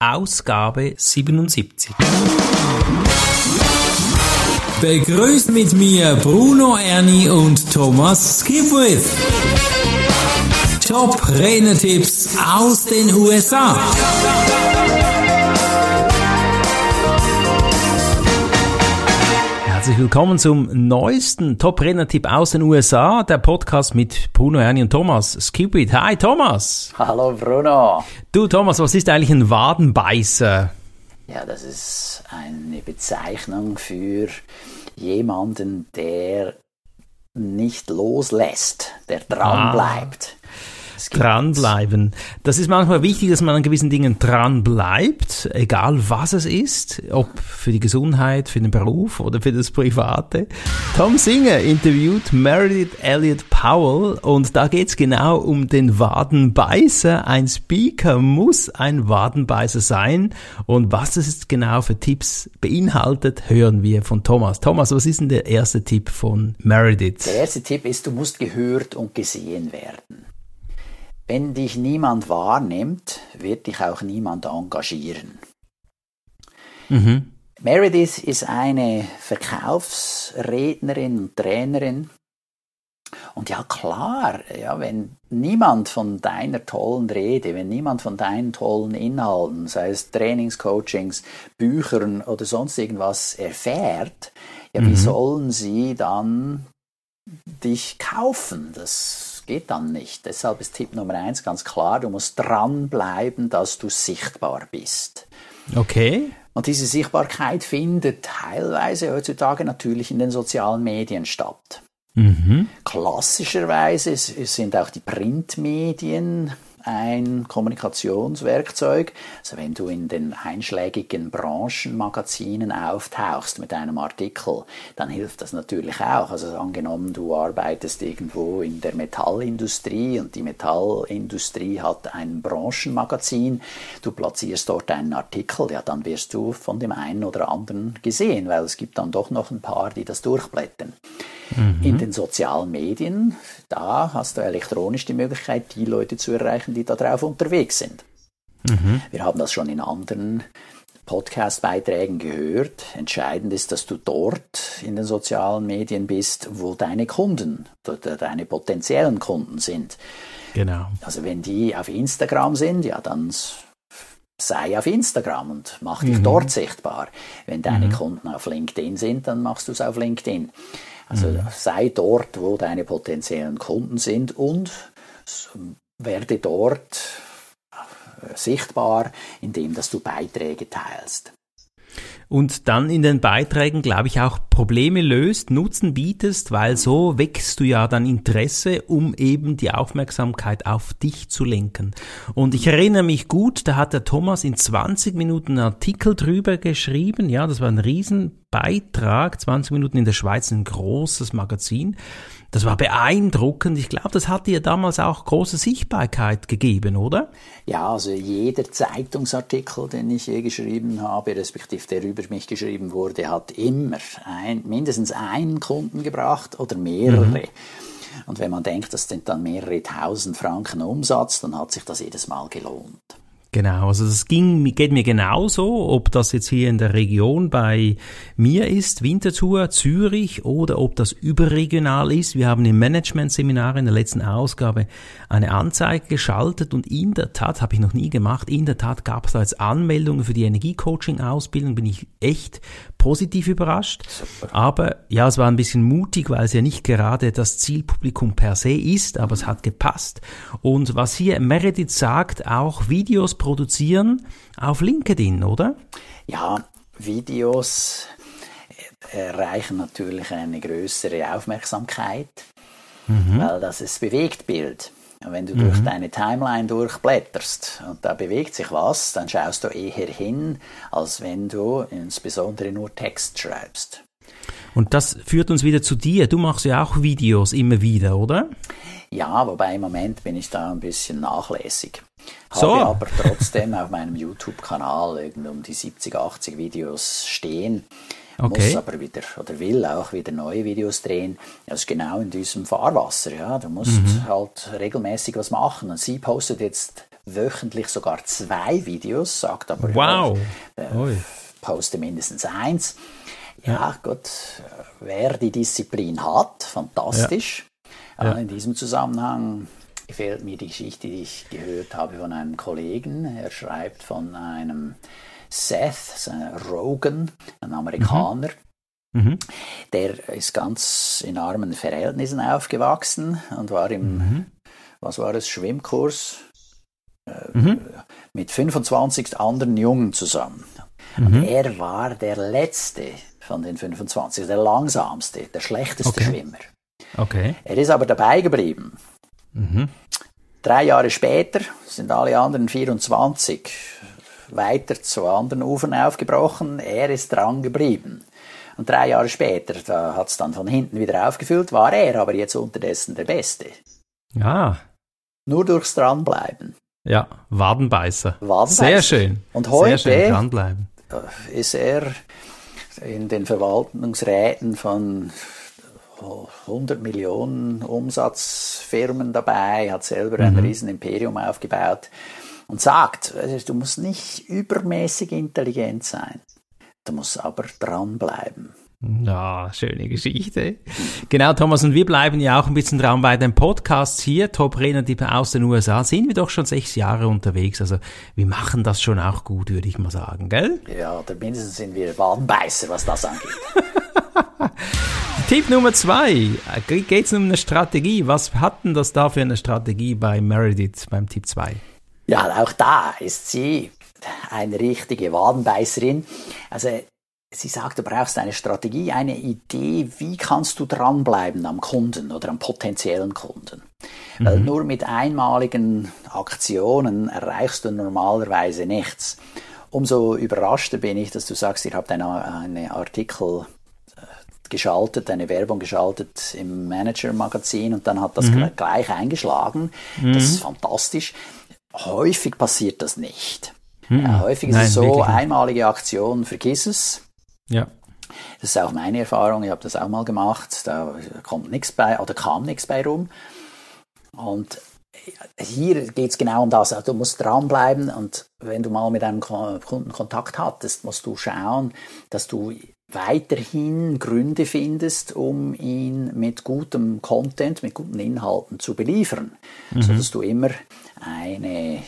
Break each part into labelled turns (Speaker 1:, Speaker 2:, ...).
Speaker 1: Ausgabe 77.
Speaker 2: Begrüßt mit mir Bruno Ernie und Thomas Skipwith. Top Renner-Tipps aus den USA.
Speaker 1: Herzlich willkommen zum neuesten Top-Renner-Tipp aus den USA, der Podcast mit Bruno, Ernie und Thomas. Skipwith. Hi Thomas.
Speaker 3: Hallo Bruno.
Speaker 1: Du Thomas, was ist eigentlich ein Wadenbeißer?
Speaker 3: Ja, das ist eine Bezeichnung für jemanden, der nicht loslässt, der dran
Speaker 1: Ah.
Speaker 3: bleibt. Gibt-
Speaker 1: Dranbleiben. Das ist manchmal wichtig, dass man an gewissen Dingen dran bleibt, egal was es ist, ob für die Gesundheit, für den Beruf oder für das Private. Tom Singer interviewt Meredith Elliott Powell und da geht's genau um den Wadenbeißer. Ein Speaker muss ein Wadenbeißer sein und was es genau für Tipps beinhaltet, hören wir von Thomas. Thomas, was ist denn der erste Tipp von Meredith?
Speaker 3: Der erste Tipp ist, du musst gehört und gesehen werden. Wenn dich niemand wahrnimmt, wird dich auch niemand engagieren.
Speaker 1: Mhm.
Speaker 3: Meredith ist eine Verkaufsrednerin und Trainerin. Und ja, klar, ja, wenn niemand von deiner tollen Rede, wenn niemand von deinen tollen Inhalten, sei es Trainings, Coachings, Büchern oder sonst irgendwas erfährt, ja, wie sollen sie dann dich kaufen? Das geht dann nicht. Deshalb ist Tipp Nummer eins ganz klar, du musst dranbleiben, dass du sichtbar bist.
Speaker 1: Okay.
Speaker 3: Und diese Sichtbarkeit findet teilweise heutzutage natürlich in den sozialen Medien statt.
Speaker 1: Mhm.
Speaker 3: Klassischerweise sind auch die Printmedien ein Kommunikationswerkzeug. Also wenn du in den einschlägigen Branchenmagazinen auftauchst mit einem Artikel, dann hilft das natürlich auch. Also angenommen, du arbeitest irgendwo in der Metallindustrie und die Metallindustrie hat ein Branchenmagazin, du platzierst dort einen Artikel, ja, dann wirst du von dem einen oder anderen gesehen, weil es gibt dann doch noch ein paar, die das durchblättern. In den sozialen Medien, da hast du elektronisch die Möglichkeit, die Leute zu erreichen, die da drauf unterwegs sind. Wir haben das schon in anderen Podcast-Beiträgen gehört. Entscheidend ist, dass du dort in den sozialen Medien bist, wo deine Kunden deine potenziellen Kunden sind.
Speaker 1: Genau.
Speaker 3: Also wenn die auf Instagram sind, ja, dann sei auf Instagram und mach dich dort sichtbar. Wenn deine Kunden auf LinkedIn sind, dann machst du es auf LinkedIn. Also sei dort, wo deine potenziellen Kunden sind und werde dort äh, sichtbar, indem dass du Beiträge teilst.
Speaker 1: und dann in den Beiträgen, glaube ich, auch Probleme löst, Nutzen bietest, weil so wächst du ja dann Interesse, um eben die Aufmerksamkeit auf dich zu lenken. Und ich erinnere mich gut, da hat der Thomas in 20 Minuten einen Artikel drüber geschrieben, ja, das war ein Riesenbeitrag, 20 Minuten in der Schweiz, ein großes Magazin. Das war beeindruckend. Ich glaube, das hat dir damals auch große Sichtbarkeit gegeben, oder?
Speaker 3: Ja, also jeder Zeitungsartikel, den ich je geschrieben habe, respektive der über mich geschrieben wurde, hat immer ein, mindestens einen Kunden gebracht oder mehrere. Und wenn man denkt, das sind dann mehrere tausend Franken Umsatz, dann hat sich das jedes Mal gelohnt.
Speaker 1: Genau, also das ging, geht mir genauso, ob das jetzt hier in der Region bei mir ist, Winterthur, Zürich, oder ob das überregional ist. Wir haben im Management-Seminar in der letzten Ausgabe eine Anzeige geschaltet und in der Tat, habe ich noch nie gemacht, in der Tat gab es da jetzt Anmeldungen für die Energiecoaching-Ausbildung, bin ich echt positiv überrascht. Aber ja, es war ein bisschen mutig, weil es ja nicht gerade das Zielpublikum per se ist, aber es hat gepasst. Und was hier Meredith sagt, auch Videos produzieren auf LinkedIn, oder?
Speaker 3: Ja, Videos erreichen natürlich eine größere Aufmerksamkeit, weil das ist Bewegtbild. Wenn du durch deine Timeline durchblätterst und da bewegt sich was, dann schaust du eher hin, als wenn du insbesondere nur Text schreibst.
Speaker 1: Und das führt uns wieder zu dir. Du machst ja auch Videos immer wieder, oder?
Speaker 3: Ja, wobei im Moment bin ich da ein bisschen nachlässig.
Speaker 1: So.
Speaker 3: Habe aber trotzdem auf meinem YouTube-Kanal um die 70, 80 Videos stehen.
Speaker 1: Okay.
Speaker 3: Muss aber wieder oder will auch wieder neue Videos drehen. Das ist genau in diesem Fahrwasser. Ja, du musst halt regelmäßig was machen. Und sie postet jetzt wöchentlich sogar zwei Videos, sagt aber
Speaker 1: Wow.
Speaker 3: äh, poste mindestens eins. Ja, ja, Gott, wer die Disziplin hat, fantastisch. Ja. Äh, in diesem Zusammenhang gefällt mir die Geschichte, die ich gehört habe von einem Kollegen. Er schreibt von einem Seth Rogan, ein Amerikaner. Mhm. Mhm. Der ist ganz in armen Verhältnissen aufgewachsen und war im, mhm. was war es, Schwimmkurs äh, mhm. mit 25 anderen Jungen zusammen. Und mhm. er war der letzte von den 25, der langsamste, der schlechteste okay. Schwimmer.
Speaker 1: Okay.
Speaker 3: Er ist aber dabei geblieben. Mhm. Drei Jahre später sind alle anderen 24 weiter zu anderen Ufern aufgebrochen. Er ist dran geblieben. Und drei Jahre später, da hat es dann von hinten wieder aufgefüllt, war er aber jetzt unterdessen der Beste.
Speaker 1: Ja.
Speaker 3: Nur durchs Dranbleiben.
Speaker 1: Ja, Wadenbeißer. Wadenbeißer. Sehr schön.
Speaker 3: Und heute
Speaker 1: Sehr schön dranbleiben.
Speaker 3: ist er in den Verwaltungsräten von 100 Millionen Umsatzfirmen dabei, hat selber ein mhm. riesen Imperium aufgebaut und sagt, du musst nicht übermäßig intelligent sein, du musst aber dranbleiben.
Speaker 1: Ja, schöne Geschichte. Genau, Thomas, und wir bleiben ja auch ein bisschen dran bei den Podcasts hier. Top Trainer aus den USA sind wir doch schon sechs Jahre unterwegs. Also wir machen das schon auch gut, würde ich mal sagen, gell?
Speaker 3: Ja, oder mindestens sind wir Wadenbeißer, was das angeht.
Speaker 1: Tipp Nummer zwei. Geht es um eine Strategie? Was hat denn das da für eine Strategie bei Meredith beim Tipp 2?
Speaker 3: Ja, auch da ist sie eine richtige Wadenbeißerin. Also Sie sagt, du brauchst eine Strategie, eine Idee, wie kannst du dranbleiben am Kunden oder am potenziellen Kunden. Mhm. Weil nur mit einmaligen Aktionen erreichst du normalerweise nichts. Umso überraschter bin ich, dass du sagst, ihr habt eine, eine Artikel geschaltet, eine Werbung geschaltet im Manager-Magazin und dann hat das mhm. gleich eingeschlagen. Mhm. Das ist fantastisch. Häufig passiert das nicht. Mhm. Ja, häufig ist Nein, es so, einmalige Aktion, vergiss es.
Speaker 1: Ja.
Speaker 3: Das ist auch meine Erfahrung, ich habe das auch mal gemacht, da kommt nichts bei oder kam nichts bei rum. Und hier geht es genau um das. Also du musst dranbleiben und wenn du mal mit einem Kunden Kontakt hattest, musst du schauen, dass du weiterhin Gründe findest, um ihn mit gutem Content, mit guten Inhalten zu beliefern, mhm. sodass du immer eine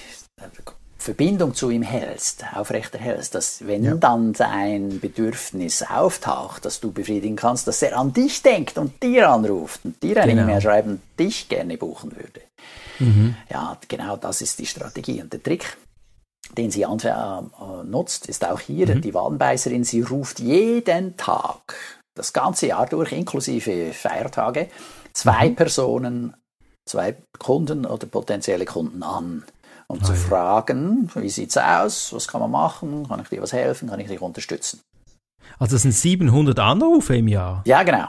Speaker 3: Verbindung zu ihm hältst, aufrechterhältst, dass wenn ja. dann sein Bedürfnis auftaucht, dass du befriedigen kannst, dass er an dich denkt und dir anruft und dir eine genau. E-Mail schreiben, dich gerne buchen würde. Mhm. Ja, genau das ist die Strategie. Und der Trick, den sie äh, nutzt, ist auch hier mhm. die Wadenbeißerin. Sie ruft jeden Tag, das ganze Jahr durch, inklusive Feiertage, zwei mhm. Personen, zwei Kunden oder potenzielle Kunden an und oh, zu ja. fragen, wie sieht's aus, was kann man machen, kann ich dir was helfen, kann ich dich unterstützen.
Speaker 1: Also das sind 700 Anrufe im Jahr?
Speaker 3: Ja, genau.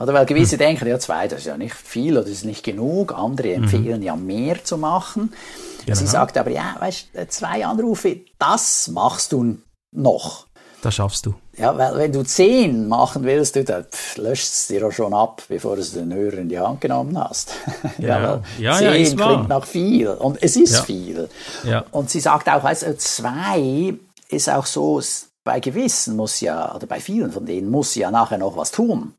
Speaker 3: Oder weil gewisse denken, ja zwei, das ist ja nicht viel oder das ist nicht genug, andere mhm. empfehlen ja mehr zu machen. Genau. Sie sagt aber, ja, weißt zwei Anrufe, das machst du noch.
Speaker 1: Das schaffst du.
Speaker 3: Ja, weil wenn du zehn machen willst, du, dann löscht es dir auch schon ab, bevor du den Hörer in die Hand genommen hast.
Speaker 1: Ja, ja,
Speaker 3: zehn
Speaker 1: ja,
Speaker 3: ja, klingt nach viel und es ist
Speaker 1: ja.
Speaker 3: viel.
Speaker 1: Ja.
Speaker 3: Und sie sagt auch, also zwei ist auch so, bei gewissen muss ja, oder bei vielen von denen muss ja nachher noch was tun.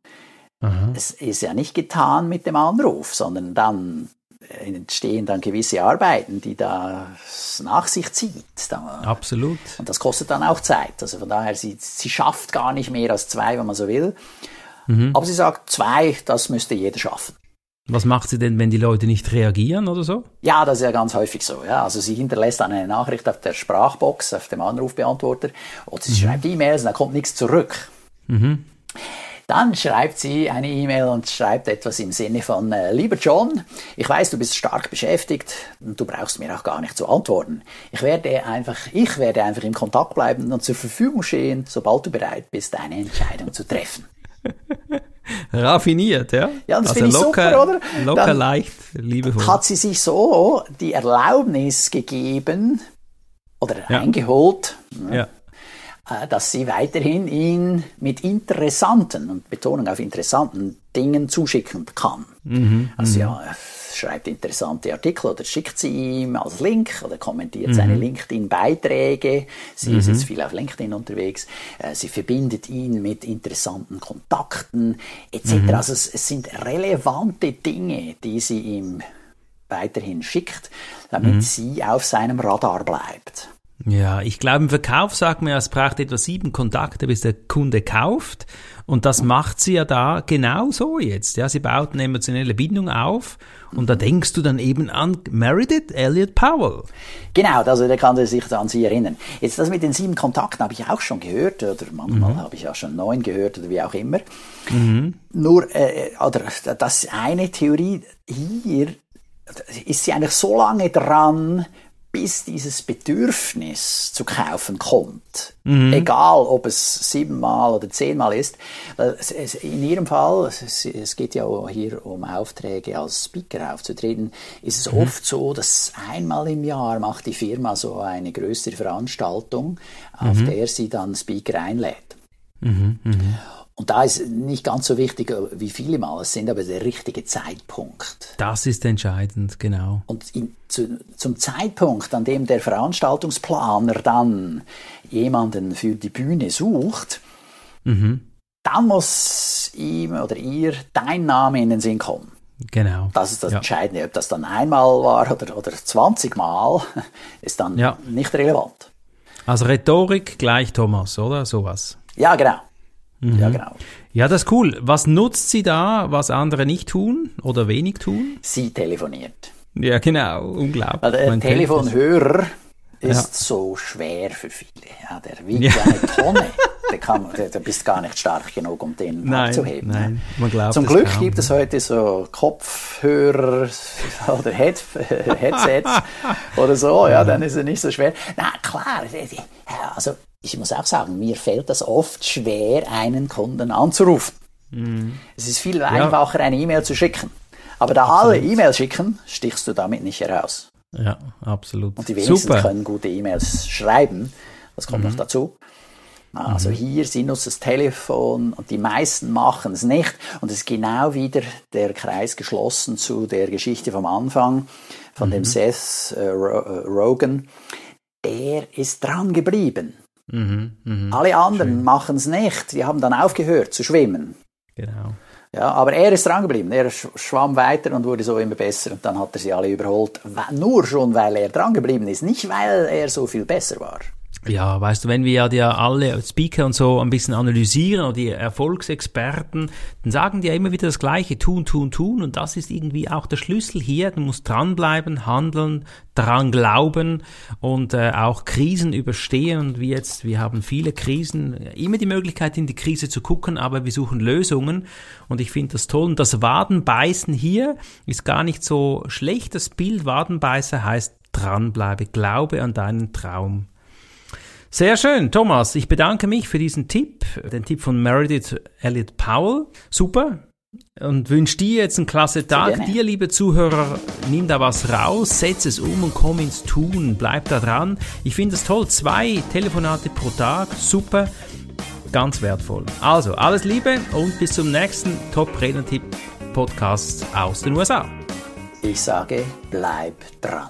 Speaker 3: Aha. Es ist ja nicht getan mit dem Anruf, sondern dann entstehen dann gewisse Arbeiten, die das nach sich zieht.
Speaker 1: Absolut.
Speaker 3: Und das kostet dann auch Zeit. Also von daher, sie, sie schafft gar nicht mehr als zwei, wenn man so will. Mhm. Aber sie sagt, zwei, das müsste jeder schaffen.
Speaker 1: Was macht sie denn, wenn die Leute nicht reagieren oder so?
Speaker 3: Ja, das ist ja ganz häufig so. Ja. Also sie hinterlässt dann eine Nachricht auf der Sprachbox, auf dem Anrufbeantworter, oder sie mhm. schreibt E-Mails und da kommt nichts zurück. Mhm. Dann schreibt sie eine E-Mail und schreibt etwas im Sinne von, äh, lieber John, ich weiß, du bist stark beschäftigt und du brauchst mir auch gar nicht zu antworten. Ich werde einfach, ich werde einfach im Kontakt bleiben und zur Verfügung stehen, sobald du bereit bist, eine Entscheidung zu treffen.
Speaker 1: Raffiniert, ja?
Speaker 3: Ja, das also finde ich locker, super, oder?
Speaker 1: Locker, Dann leicht, liebevoll.
Speaker 3: Hat sie sich so die Erlaubnis gegeben oder ja. eingeholt, ne? ja. Äh, dass sie weiterhin ihn mit interessanten, und Betonung auf interessanten Dingen zuschicken kann. Mhm, also mhm. ja, schreibt interessante Artikel oder schickt sie ihm als Link oder kommentiert mhm. seine LinkedIn-Beiträge. Sie mhm. ist jetzt viel auf LinkedIn unterwegs. Äh, sie verbindet ihn mit interessanten Kontakten etc. Mhm. Also es, es, sind relevante Dinge, die sie ihm weiterhin schickt, damit mhm. sie auf seinem Radar bleibt.
Speaker 1: Ja, ich glaube, im Verkauf sagt man ja, es braucht etwa sieben Kontakte, bis der Kunde kauft. Und das macht sie ja da genau so jetzt. Ja, sie baut eine emotionelle Bindung auf. Und da denkst du dann eben an Meredith Elliott Powell.
Speaker 3: Genau, also der kann sich an sie erinnern. Jetzt das mit den sieben Kontakten habe ich auch schon gehört, oder manchmal mhm. habe ich auch schon neun gehört, oder wie auch immer. Mhm. Nur, äh, oder das eine Theorie hier ist sie eigentlich so lange dran, bis dieses Bedürfnis zu kaufen kommt, mhm. egal ob es siebenmal oder zehnmal ist, in Ihrem Fall, es, geht ja hier um Aufträge als Speaker aufzutreten, ist es mhm. oft so, dass einmal im Jahr macht die Firma so eine größere Veranstaltung, auf mhm. der sie dann Speaker einlädt. Mhm. Mhm. Und da ist nicht ganz so wichtig, wie viele Mal es sind, aber der richtige Zeitpunkt.
Speaker 1: Das ist entscheidend, genau.
Speaker 3: Und in, zu, zum Zeitpunkt, an dem der Veranstaltungsplaner dann jemanden für die Bühne sucht, mhm. dann muss ihm oder ihr dein Name in den Sinn kommen.
Speaker 1: Genau.
Speaker 3: Das ist das ja. Entscheidende. Ob das dann einmal war oder, oder 20 Mal, ist dann ja. nicht relevant.
Speaker 1: Also Rhetorik gleich Thomas, oder? Sowas.
Speaker 3: Ja, genau.
Speaker 1: Mhm. Ja, genau. Ja, das ist cool. Was nutzt sie da, was andere nicht tun oder wenig tun?
Speaker 3: Sie telefoniert.
Speaker 1: Ja, genau. Unglaublich.
Speaker 3: Also der Telefonhörer ist ja. so schwer für viele. Ja, der wiegt ja. eine Tonne. der, kann, der bist gar nicht stark genug, um den nein, abzuheben. Nein, man glaubt Zum Glück gibt es heute so Kopfhörer oder Head, Headsets oder so. Ja, dann ist es nicht so schwer. Na klar, also ich muss auch sagen, mir fällt das oft schwer, einen Kunden anzurufen. Mhm. Es ist viel einfacher, ja. eine E-Mail zu schicken. Aber da absolut. alle E-Mails schicken, stichst du damit nicht heraus.
Speaker 1: Ja, absolut.
Speaker 3: Und die wenigsten Super. können gute E-Mails schreiben. Das kommt mhm. noch dazu. Also mhm. hier, sie nutzt das Telefon und die meisten machen es nicht. Und es ist genau wieder der Kreis geschlossen zu der Geschichte vom Anfang, von dem mhm. Seth äh, Rogan. Der ist dran geblieben. Mhm, mh. Alle anderen machen es nicht. Die haben dann aufgehört zu schwimmen.
Speaker 1: Genau.
Speaker 3: Ja, aber er ist dran geblieben. Er schwamm weiter und wurde so immer besser. Und dann hat er sie alle überholt. Nur schon, weil er dran geblieben ist. Nicht, weil er so viel besser war.
Speaker 1: Ja, weißt du, wenn wir ja alle Speaker und so ein bisschen analysieren oder die Erfolgsexperten, dann sagen die ja immer wieder das Gleiche, tun, tun, tun und das ist irgendwie auch der Schlüssel hier. Du musst dranbleiben, handeln, dran glauben und äh, auch Krisen überstehen und wie jetzt, wir haben viele Krisen, immer die Möglichkeit in die Krise zu gucken, aber wir suchen Lösungen und ich finde das toll und das Wadenbeißen hier ist gar nicht so schlecht. Das Bild Wadenbeißer heißt dranbleibe, glaube an deinen Traum. Sehr schön, Thomas. Ich bedanke mich für diesen Tipp, den Tipp von Meredith Elliott Powell. Super. Und wünsche dir jetzt einen klasse Tag. Dir, liebe Zuhörer, nimm da was raus, setz es um und komm ins Tun. Bleib da dran. Ich finde es toll. Zwei Telefonate pro Tag. Super. Ganz wertvoll. Also, alles Liebe und bis zum nächsten Top-Redner-Tipp-Podcast aus den USA.
Speaker 3: Ich sage, bleib dran.